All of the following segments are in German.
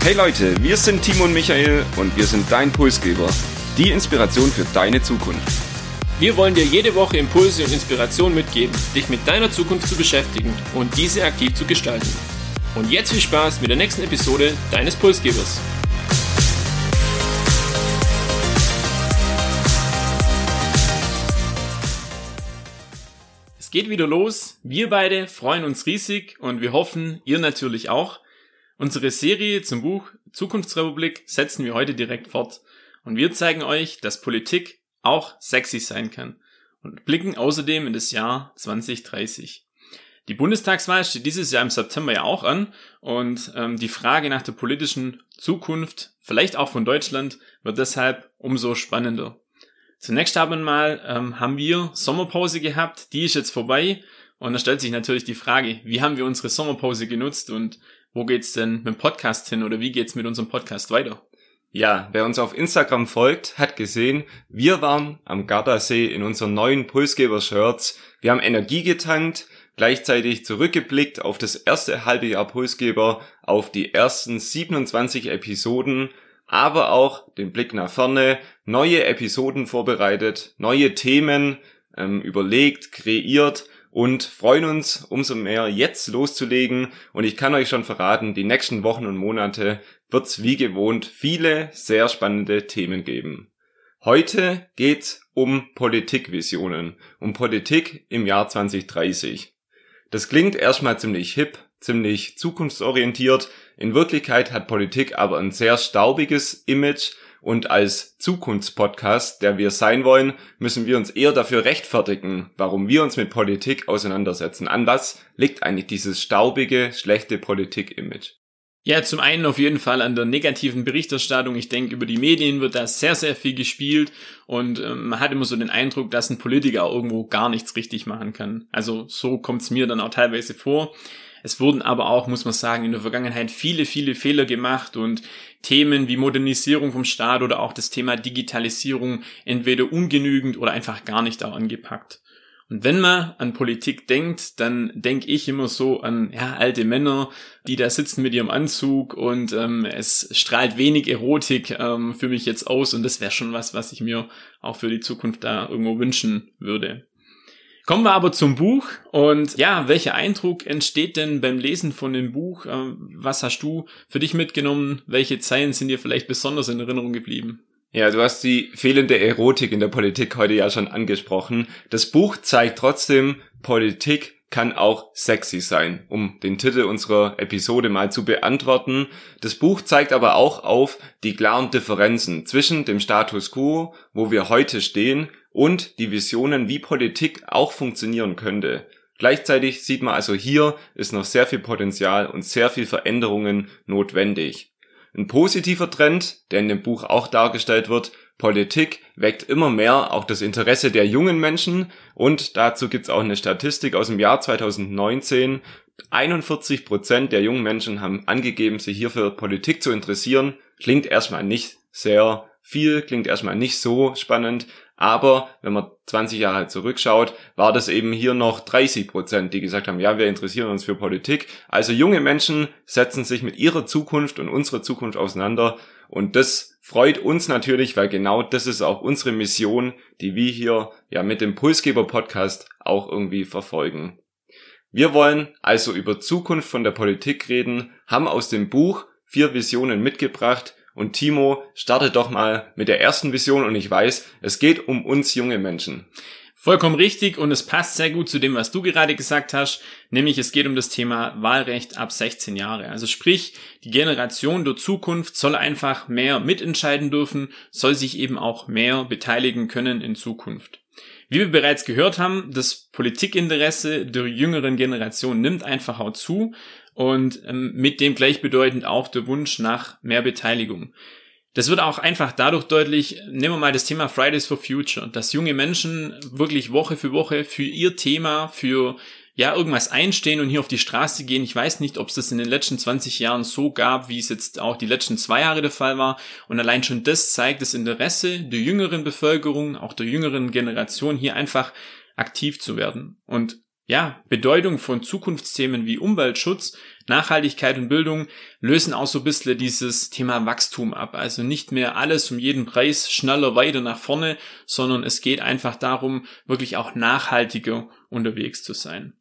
Hey Leute, wir sind Timo und Michael und wir sind dein Pulsgeber. Die Inspiration für deine Zukunft. Wir wollen dir jede Woche Impulse und Inspiration mitgeben, dich mit deiner Zukunft zu beschäftigen und diese aktiv zu gestalten. Und jetzt viel Spaß mit der nächsten Episode deines Pulsgebers. Es geht wieder los. Wir beide freuen uns riesig und wir hoffen, ihr natürlich auch. Unsere Serie zum Buch Zukunftsrepublik setzen wir heute direkt fort. Und wir zeigen euch, dass Politik auch sexy sein kann. Und blicken außerdem in das Jahr 2030. Die Bundestagswahl steht dieses Jahr im September ja auch an und ähm, die Frage nach der politischen Zukunft, vielleicht auch von Deutschland, wird deshalb umso spannender. Zunächst haben, mal, ähm, haben wir Sommerpause gehabt, die ist jetzt vorbei und da stellt sich natürlich die Frage, wie haben wir unsere Sommerpause genutzt und wo geht's denn mit dem Podcast hin oder wie geht's mit unserem Podcast weiter? Ja, wer uns auf Instagram folgt, hat gesehen, wir waren am Gardasee in unseren neuen Pulsgeber-Shirts. Wir haben Energie getankt, gleichzeitig zurückgeblickt auf das erste halbe Jahr Pulsgeber, auf die ersten 27 Episoden aber auch den Blick nach vorne, neue Episoden vorbereitet, neue Themen ähm, überlegt, kreiert und freuen uns umso mehr jetzt loszulegen. Und ich kann euch schon verraten, die nächsten Wochen und Monate wird's wie gewohnt viele sehr spannende Themen geben. Heute geht's um Politikvisionen, um Politik im Jahr 2030. Das klingt erstmal ziemlich hip, ziemlich zukunftsorientiert, in Wirklichkeit hat Politik aber ein sehr staubiges Image und als Zukunftspodcast, der wir sein wollen, müssen wir uns eher dafür rechtfertigen, warum wir uns mit Politik auseinandersetzen. An was liegt eigentlich dieses staubige, schlechte Politik-Image? Ja, zum einen auf jeden Fall an der negativen Berichterstattung. Ich denke, über die Medien wird da sehr, sehr viel gespielt und ähm, man hat immer so den Eindruck, dass ein Politiker irgendwo gar nichts richtig machen kann. Also so kommt es mir dann auch teilweise vor. Es wurden aber auch, muss man sagen, in der Vergangenheit viele, viele Fehler gemacht und Themen wie Modernisierung vom Staat oder auch das Thema Digitalisierung entweder ungenügend oder einfach gar nicht auch angepackt. Und wenn man an Politik denkt, dann denke ich immer so an ja, alte Männer, die da sitzen mit ihrem Anzug und ähm, es strahlt wenig Erotik ähm, für mich jetzt aus und das wäre schon was, was ich mir auch für die Zukunft da irgendwo wünschen würde. Kommen wir aber zum Buch und ja, welcher Eindruck entsteht denn beim Lesen von dem Buch? Ähm, was hast du für dich mitgenommen? Welche Zeilen sind dir vielleicht besonders in Erinnerung geblieben? Ja, du hast die fehlende Erotik in der Politik heute ja schon angesprochen. Das Buch zeigt trotzdem, Politik kann auch sexy sein, um den Titel unserer Episode mal zu beantworten. Das Buch zeigt aber auch auf die klaren Differenzen zwischen dem Status quo, wo wir heute stehen, und die Visionen, wie Politik auch funktionieren könnte. Gleichzeitig sieht man also hier ist noch sehr viel Potenzial und sehr viel Veränderungen notwendig. Ein positiver Trend, der in dem Buch auch dargestellt wird, Politik weckt immer mehr auch das Interesse der jungen Menschen und dazu gibt's auch eine Statistik aus dem Jahr 2019. 41 Prozent der jungen Menschen haben angegeben, sich hier für Politik zu interessieren. Klingt erstmal nicht sehr viel, klingt erstmal nicht so spannend, aber wenn man 20 Jahre zurückschaut, war das eben hier noch 30 Prozent, die gesagt haben, ja, wir interessieren uns für Politik. Also junge Menschen setzen sich mit ihrer Zukunft und unserer Zukunft auseinander. Und das freut uns natürlich, weil genau das ist auch unsere Mission, die wir hier ja mit dem Pulsgeber Podcast auch irgendwie verfolgen. Wir wollen also über Zukunft von der Politik reden, haben aus dem Buch vier Visionen mitgebracht, und Timo, startet doch mal mit der ersten Vision und ich weiß, es geht um uns junge Menschen. Vollkommen richtig und es passt sehr gut zu dem, was du gerade gesagt hast, nämlich es geht um das Thema Wahlrecht ab 16 Jahre. Also sprich, die Generation der Zukunft soll einfach mehr mitentscheiden dürfen, soll sich eben auch mehr beteiligen können in Zukunft. Wie wir bereits gehört haben, das Politikinteresse der jüngeren Generation nimmt einfach auch zu und ähm, mit dem gleichbedeutend auch der Wunsch nach mehr Beteiligung. Das wird auch einfach dadurch deutlich, nehmen wir mal das Thema Fridays for Future, dass junge Menschen wirklich Woche für Woche für ihr Thema, für ja, irgendwas einstehen und hier auf die Straße gehen. Ich weiß nicht, ob es das in den letzten 20 Jahren so gab, wie es jetzt auch die letzten zwei Jahre der Fall war. Und allein schon das zeigt das Interesse der jüngeren Bevölkerung, auch der jüngeren Generation, hier einfach aktiv zu werden. Und ja, Bedeutung von Zukunftsthemen wie Umweltschutz, Nachhaltigkeit und Bildung lösen auch so ein bisschen dieses Thema Wachstum ab. Also nicht mehr alles um jeden Preis schneller weiter nach vorne, sondern es geht einfach darum, wirklich auch nachhaltiger unterwegs zu sein.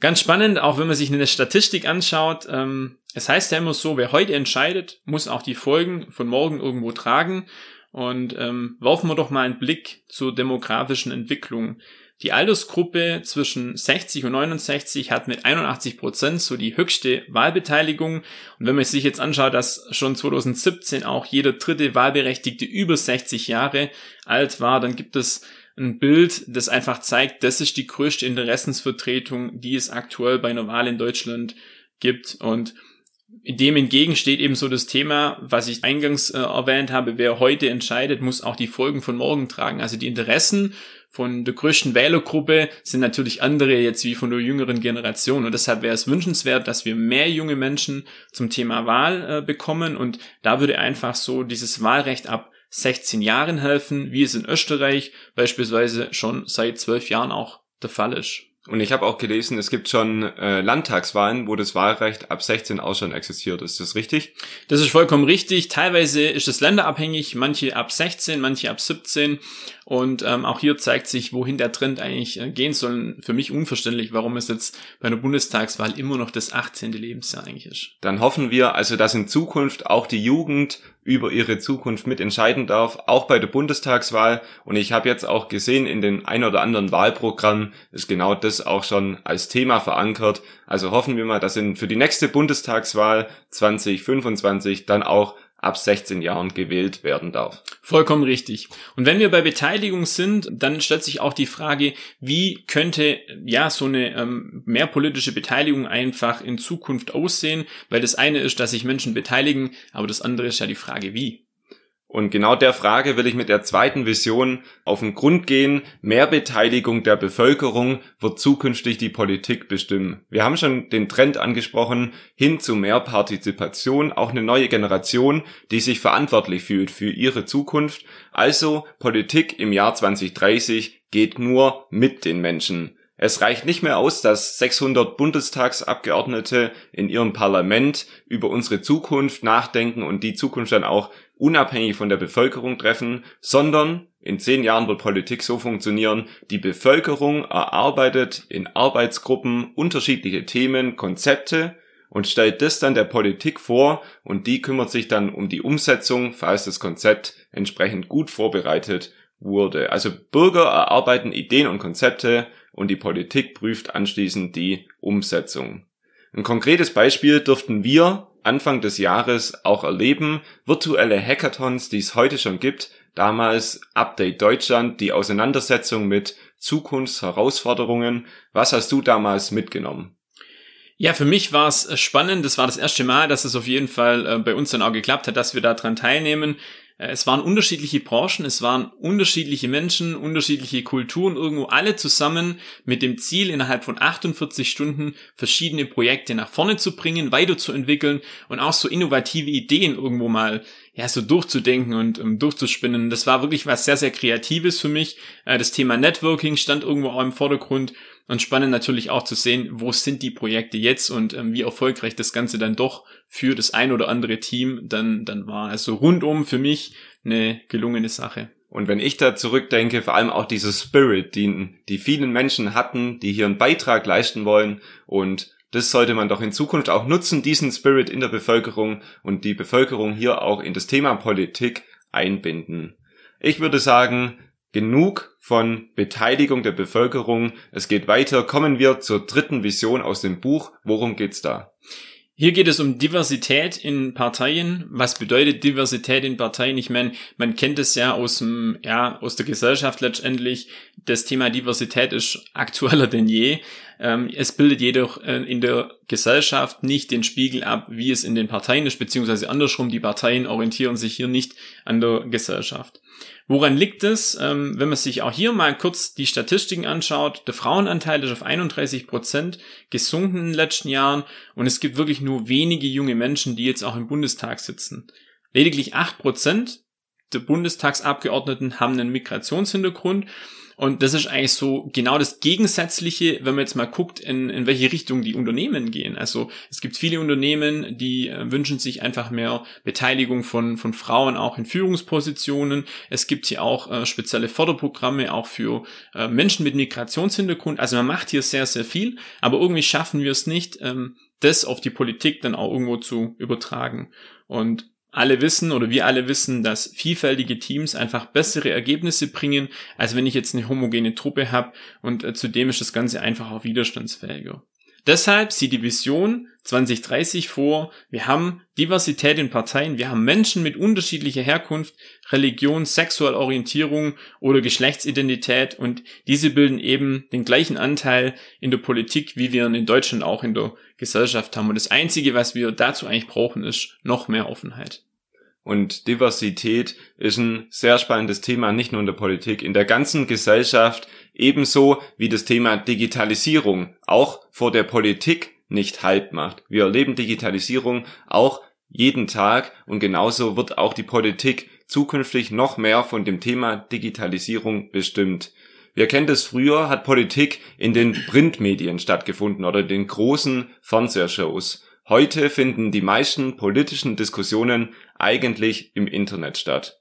Ganz spannend, auch wenn man sich eine Statistik anschaut. Ähm, es heißt ja immer so, wer heute entscheidet, muss auch die Folgen von morgen irgendwo tragen. Und ähm, werfen wir doch mal einen Blick zur demografischen Entwicklung. Die Altersgruppe zwischen 60 und 69 hat mit 81 Prozent so die höchste Wahlbeteiligung. Und wenn man sich jetzt anschaut, dass schon 2017 auch jeder dritte Wahlberechtigte über 60 Jahre alt war, dann gibt es ein Bild, das einfach zeigt, das ist die größte Interessensvertretung, die es aktuell bei einer Wahl in Deutschland gibt. Und dem entgegen steht eben so das Thema, was ich eingangs äh, erwähnt habe, wer heute entscheidet, muss auch die Folgen von morgen tragen. Also die Interessen von der größten Wählergruppe sind natürlich andere jetzt wie von der jüngeren Generation. Und deshalb wäre es wünschenswert, dass wir mehr junge Menschen zum Thema Wahl äh, bekommen. Und da würde einfach so dieses Wahlrecht ab 16 Jahren helfen, wie es in Österreich beispielsweise schon seit 12 Jahren auch der Fall ist. Und ich habe auch gelesen, es gibt schon äh, Landtagswahlen, wo das Wahlrecht ab 16 auch schon existiert. Ist das richtig? Das ist vollkommen richtig. Teilweise ist es länderabhängig, manche ab 16, manche ab 17. Und ähm, auch hier zeigt sich, wohin der Trend eigentlich äh, gehen soll. Für mich unverständlich, warum es jetzt bei einer Bundestagswahl immer noch das 18. Lebensjahr eigentlich ist. Dann hoffen wir also, dass in Zukunft auch die Jugend über ihre Zukunft mitentscheiden darf, auch bei der Bundestagswahl. Und ich habe jetzt auch gesehen, in den ein oder anderen Wahlprogrammen ist genau das auch schon als Thema verankert. Also hoffen wir mal, dass in, für die nächste Bundestagswahl 2025 dann auch ab 16 Jahren gewählt werden darf. Vollkommen richtig. Und wenn wir bei Beteiligung sind, dann stellt sich auch die Frage, wie könnte ja so eine ähm, mehr politische Beteiligung einfach in Zukunft aussehen? Weil das eine ist, dass sich Menschen beteiligen, aber das andere ist ja die Frage, wie. Und genau der Frage will ich mit der zweiten Vision auf den Grund gehen. Mehr Beteiligung der Bevölkerung wird zukünftig die Politik bestimmen. Wir haben schon den Trend angesprochen, hin zu mehr Partizipation, auch eine neue Generation, die sich verantwortlich fühlt für ihre Zukunft. Also Politik im Jahr 2030 geht nur mit den Menschen. Es reicht nicht mehr aus, dass 600 Bundestagsabgeordnete in ihrem Parlament über unsere Zukunft nachdenken und die Zukunft dann auch unabhängig von der Bevölkerung treffen, sondern in zehn Jahren wird Politik so funktionieren, die Bevölkerung erarbeitet in Arbeitsgruppen unterschiedliche Themen, Konzepte und stellt das dann der Politik vor und die kümmert sich dann um die Umsetzung, falls das Konzept entsprechend gut vorbereitet wurde. Also Bürger erarbeiten Ideen und Konzepte und die Politik prüft anschließend die Umsetzung. Ein konkretes Beispiel dürften wir Anfang des Jahres auch erleben. Virtuelle Hackathons, die es heute schon gibt. Damals Update Deutschland, die Auseinandersetzung mit Zukunftsherausforderungen. Was hast du damals mitgenommen? Ja, für mich war es spannend. Das war das erste Mal, dass es auf jeden Fall äh, bei uns dann auch geklappt hat, dass wir daran teilnehmen. Äh, es waren unterschiedliche Branchen, es waren unterschiedliche Menschen, unterschiedliche Kulturen, irgendwo alle zusammen mit dem Ziel, innerhalb von 48 Stunden verschiedene Projekte nach vorne zu bringen, weiterzuentwickeln und auch so innovative Ideen irgendwo mal ja so durchzudenken und um, durchzuspinnen. Das war wirklich was sehr, sehr Kreatives für mich. Äh, das Thema Networking stand irgendwo auch im Vordergrund und spannend natürlich auch zu sehen, wo sind die Projekte jetzt und ähm, wie erfolgreich das Ganze dann doch für das ein oder andere Team dann, dann war. Also rundum für mich eine gelungene Sache. Und wenn ich da zurückdenke, vor allem auch dieser Spirit, den die vielen Menschen hatten, die hier einen Beitrag leisten wollen und das sollte man doch in Zukunft auch nutzen, diesen Spirit in der Bevölkerung und die Bevölkerung hier auch in das Thema Politik einbinden. Ich würde sagen, Genug von Beteiligung der Bevölkerung. Es geht weiter. Kommen wir zur dritten Vision aus dem Buch. Worum geht's da? Hier geht es um Diversität in Parteien. Was bedeutet Diversität in Parteien? Ich meine, man kennt es ja aus dem, ja, aus der Gesellschaft letztendlich. Das Thema Diversität ist aktueller denn je. Ähm, es bildet jedoch äh, in der Gesellschaft nicht den Spiegel ab, wie es in den Parteien ist, beziehungsweise andersrum. Die Parteien orientieren sich hier nicht an der Gesellschaft. Woran liegt es? Ähm, wenn man sich auch hier mal kurz die Statistiken anschaut, der Frauenanteil ist auf 31 Prozent gesunken in den letzten Jahren und es gibt wirklich nur wenige junge Menschen, die jetzt auch im Bundestag sitzen. Lediglich acht Prozent der Bundestagsabgeordneten haben einen Migrationshintergrund Und das ist eigentlich so genau das Gegensätzliche, wenn man jetzt mal guckt, in, in welche Richtung die Unternehmen gehen. Also es gibt viele Unternehmen, die äh, wünschen sich einfach mehr Beteiligung von, von Frauen auch in Führungspositionen. Es gibt hier auch äh, spezielle Förderprogramme auch für äh, Menschen mit Migrationshintergrund. Also man macht hier sehr, sehr viel, aber irgendwie schaffen wir es nicht, ähm, das auf die Politik dann auch irgendwo zu übertragen. Und alle wissen oder wir alle wissen, dass vielfältige Teams einfach bessere Ergebnisse bringen, als wenn ich jetzt eine homogene Truppe habe und äh, zudem ist das Ganze einfach auch widerstandsfähiger. Deshalb sieht die Vision 2030 vor, wir haben Diversität in Parteien, wir haben Menschen mit unterschiedlicher Herkunft, Religion, sexuelle Orientierung oder Geschlechtsidentität und diese bilden eben den gleichen Anteil in der Politik, wie wir ihn in Deutschland auch in der Gesellschaft haben. Und das Einzige, was wir dazu eigentlich brauchen, ist noch mehr Offenheit. Und Diversität ist ein sehr spannendes Thema, nicht nur in der Politik, in der ganzen Gesellschaft, ebenso wie das Thema Digitalisierung auch vor der Politik nicht Halt macht. Wir erleben Digitalisierung auch jeden Tag und genauso wird auch die Politik zukünftig noch mehr von dem Thema Digitalisierung bestimmt. Wir kennen das früher, hat Politik in den Printmedien stattgefunden oder den großen Fernsehshows. Heute finden die meisten politischen Diskussionen eigentlich im Internet statt.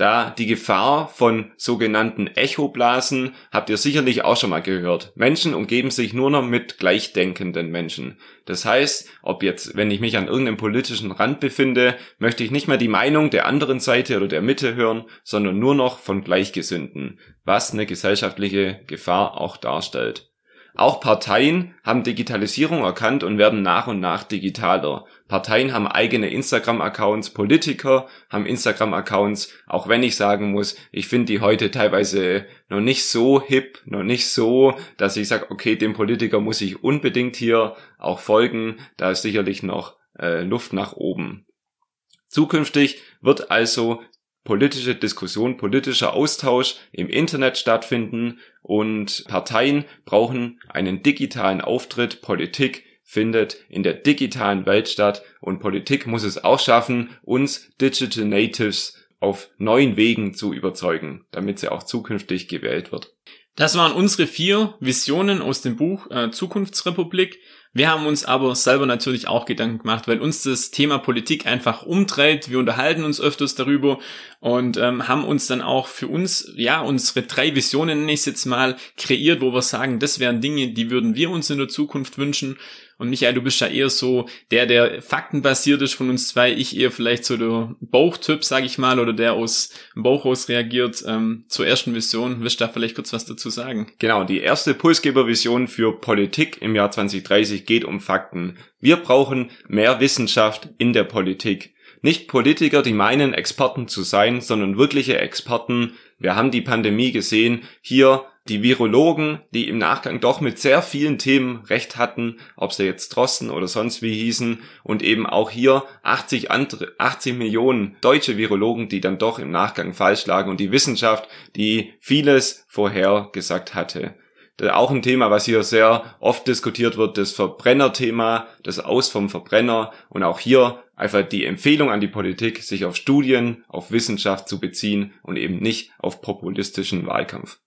Da die Gefahr von sogenannten Echoblasen habt ihr sicherlich auch schon mal gehört. Menschen umgeben sich nur noch mit gleichdenkenden Menschen. Das heißt, ob jetzt, wenn ich mich an irgendeinem politischen Rand befinde, möchte ich nicht mehr die Meinung der anderen Seite oder der Mitte hören, sondern nur noch von Gleichgesinnten, was eine gesellschaftliche Gefahr auch darstellt. Auch Parteien haben Digitalisierung erkannt und werden nach und nach digitaler. Parteien haben eigene Instagram-Accounts, Politiker haben Instagram-Accounts, auch wenn ich sagen muss, ich finde die heute teilweise noch nicht so hip, noch nicht so, dass ich sage, okay, dem Politiker muss ich unbedingt hier auch folgen, da ist sicherlich noch äh, Luft nach oben. Zukünftig wird also politische Diskussion, politischer Austausch im Internet stattfinden und Parteien brauchen einen digitalen Auftritt. Politik findet in der digitalen Welt statt und Politik muss es auch schaffen, uns Digital Natives auf neuen Wegen zu überzeugen, damit sie auch zukünftig gewählt wird. Das waren unsere vier Visionen aus dem Buch äh, Zukunftsrepublik. Wir haben uns aber selber natürlich auch Gedanken gemacht, weil uns das Thema Politik einfach umtreibt. Wir unterhalten uns öfters darüber und ähm, haben uns dann auch für uns, ja, unsere drei Visionen, nenne ich jetzt mal, kreiert, wo wir sagen, das wären Dinge, die würden wir uns in der Zukunft wünschen. Und Michael, du bist ja eher so der, der faktenbasiert ist von uns zwei. Ich eher vielleicht so der Bauchtyp, sag ich mal, oder der aus dem Bauch reagiert. Ähm, zur ersten Vision, willst du da vielleicht kurz was dazu sagen? Genau, die erste Pulsgebervision für Politik im Jahr 2030 geht um Fakten. Wir brauchen mehr Wissenschaft in der Politik. Nicht Politiker, die meinen, Experten zu sein, sondern wirkliche Experten. Wir haben die Pandemie gesehen. Hier die Virologen, die im Nachgang doch mit sehr vielen Themen recht hatten, ob sie jetzt Drosten oder sonst wie hießen, und eben auch hier 80, andere, 80 Millionen deutsche Virologen, die dann doch im Nachgang falsch lagen und die Wissenschaft, die vieles vorher gesagt hatte. Auch ein Thema, was hier sehr oft diskutiert wird, das Verbrennerthema, das Aus vom Verbrenner und auch hier einfach die Empfehlung an die Politik, sich auf Studien, auf Wissenschaft zu beziehen und eben nicht auf populistischen Wahlkampf.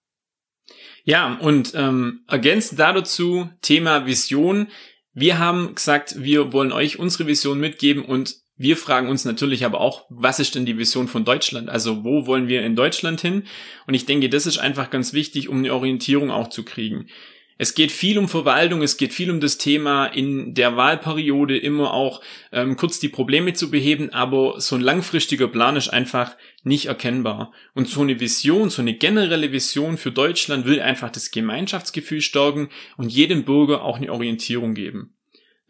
Ja, und ähm, ergänzend dazu Thema Vision. Wir haben gesagt, wir wollen euch unsere Vision mitgeben und wir fragen uns natürlich aber auch, was ist denn die Vision von Deutschland? Also wo wollen wir in Deutschland hin? Und ich denke, das ist einfach ganz wichtig, um eine Orientierung auch zu kriegen. Es geht viel um Verwaltung, es geht viel um das Thema in der Wahlperiode immer auch ähm, kurz die Probleme zu beheben, aber so ein langfristiger Plan ist einfach nicht erkennbar. Und so eine Vision, so eine generelle Vision für Deutschland will einfach das Gemeinschaftsgefühl stärken und jedem Bürger auch eine Orientierung geben.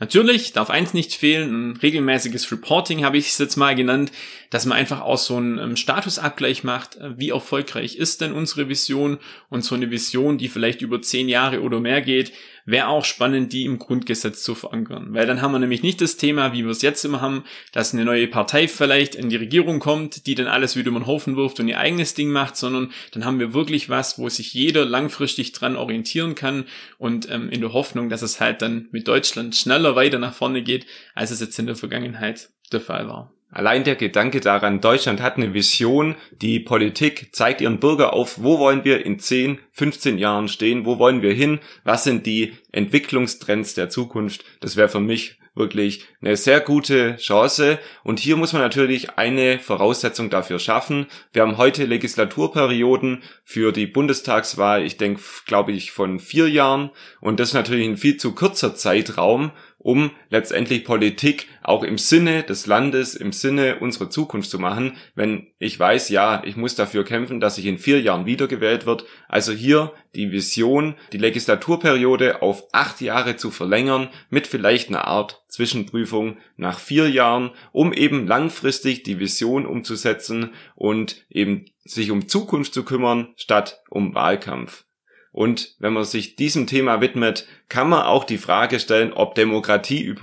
Natürlich darf eins nicht fehlen, ein regelmäßiges Reporting habe ich es jetzt mal genannt, dass man einfach auch so einen ähm, Statusabgleich macht, äh, wie erfolgreich ist denn unsere Vision? Und so eine Vision, die vielleicht über zehn Jahre oder mehr geht, wäre auch spannend, die im Grundgesetz zu verankern. Weil dann haben wir nämlich nicht das Thema, wie wir es jetzt immer haben, dass eine neue Partei vielleicht in die Regierung kommt, die dann alles wieder über den Haufen wirft und ihr eigenes Ding macht, sondern dann haben wir wirklich was, wo sich jeder langfristig dran orientieren kann und ähm, in der Hoffnung, dass es halt dann mit Deutschland schneller weiter nach vorne geht, als es jetzt in der Vergangenheit der Fall war. Allein der Gedanke daran, Deutschland hat eine Vision, die Politik zeigt ihren Bürger auf, wo wollen wir in 10, 15 Jahren stehen, wo wollen wir hin, was sind die Entwicklungstrends der Zukunft, das wäre für mich wirklich eine sehr gute Chance. Und hier muss man natürlich eine Voraussetzung dafür schaffen. Wir haben heute Legislaturperioden für die Bundestagswahl, ich denke, glaube ich, von vier Jahren. Und das ist natürlich ein viel zu kurzer Zeitraum, um letztendlich Politik auch im Sinne des Landes, im Sinne unserer Zukunft zu machen, wenn ich weiß, ja, ich muss dafür kämpfen, dass ich in vier Jahren wiedergewählt wird. Also hier die Vision, die Legislaturperiode auf acht Jahre zu verlängern, mit vielleicht einer Art Zwischenprüfung nach vier Jahren, um eben langfristig die Vision umzusetzen und eben sich um Zukunft zu kümmern, statt um Wahlkampf. Und wenn man sich diesem Thema widmet, kann man auch die Frage stellen, ob Demokratie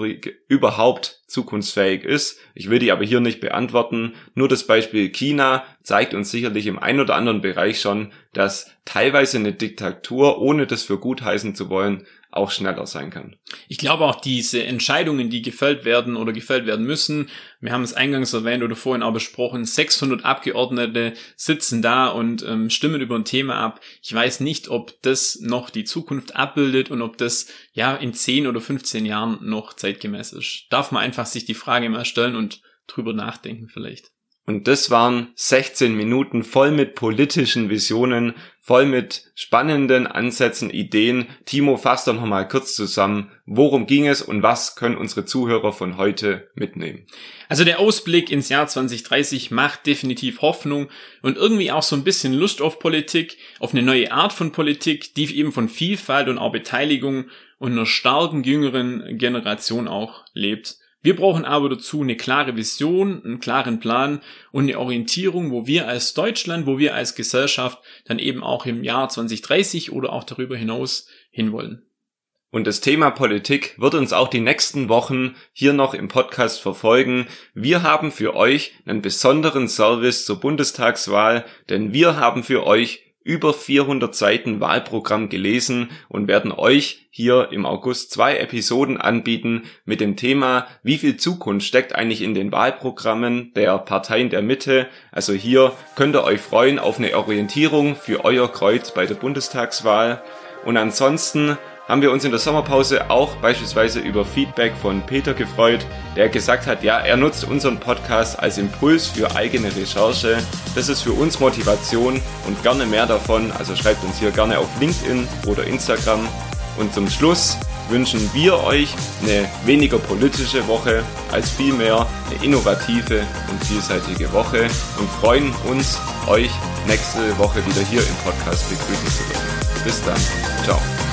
überhaupt zukunftsfähig ist. Ich will die aber hier nicht beantworten. Nur das Beispiel China zeigt uns sicherlich im ein oder anderen Bereich schon, dass teilweise eine Diktatur, ohne das für gut heißen zu wollen, auch schneller sein kann. Ich glaube auch diese Entscheidungen, die gefällt werden oder gefällt werden müssen, wir haben es eingangs erwähnt oder vorhin auch besprochen, 600 Abgeordnete sitzen da und ähm, stimmen über ein Thema ab. Ich weiß nicht, ob das noch die Zukunft abbildet und ob das ja in 10 oder 15 Jahren noch zeitgemäß ist. Darf man einfach sich die Frage mal stellen und drüber nachdenken vielleicht. Und das waren 16 Minuten voll mit politischen Visionen, voll mit spannenden Ansätzen, Ideen. Timo, fass doch nochmal kurz zusammen, worum ging es und was können unsere Zuhörer von heute mitnehmen? Also der Ausblick ins Jahr 2030 macht definitiv Hoffnung und irgendwie auch so ein bisschen Lust auf Politik, auf eine neue Art von Politik, die eben von Vielfalt und auch Beteiligung und einer starken jüngeren Generation auch lebt. Wir brauchen aber dazu eine klare Vision, einen klaren Plan und eine Orientierung, wo wir als Deutschland, wo wir als Gesellschaft dann eben auch im Jahr 2030 oder auch darüber hinaus hinwollen. Und das Thema Politik wird uns auch die nächsten Wochen hier noch im Podcast verfolgen. Wir haben für euch einen besonderen Service zur Bundestagswahl, denn wir haben für euch über 400 Seiten Wahlprogramm gelesen und werden euch hier im August zwei Episoden anbieten mit dem Thema, wie viel Zukunft steckt eigentlich in den Wahlprogrammen der Parteien der Mitte. Also hier könnt ihr euch freuen auf eine Orientierung für euer Kreuz bei der Bundestagswahl. Und ansonsten haben wir uns in der Sommerpause auch beispielsweise über Feedback von Peter gefreut, der gesagt hat, ja, er nutzt unseren Podcast als Impuls für eigene Recherche. Das ist für uns Motivation und gerne mehr davon. Also schreibt uns hier gerne auf LinkedIn oder Instagram. Und zum Schluss wünschen wir euch eine weniger politische Woche als vielmehr eine innovative und vielseitige Woche und freuen uns, euch nächste Woche wieder hier im Podcast begrüßen zu dürfen. Bis dann. Ciao.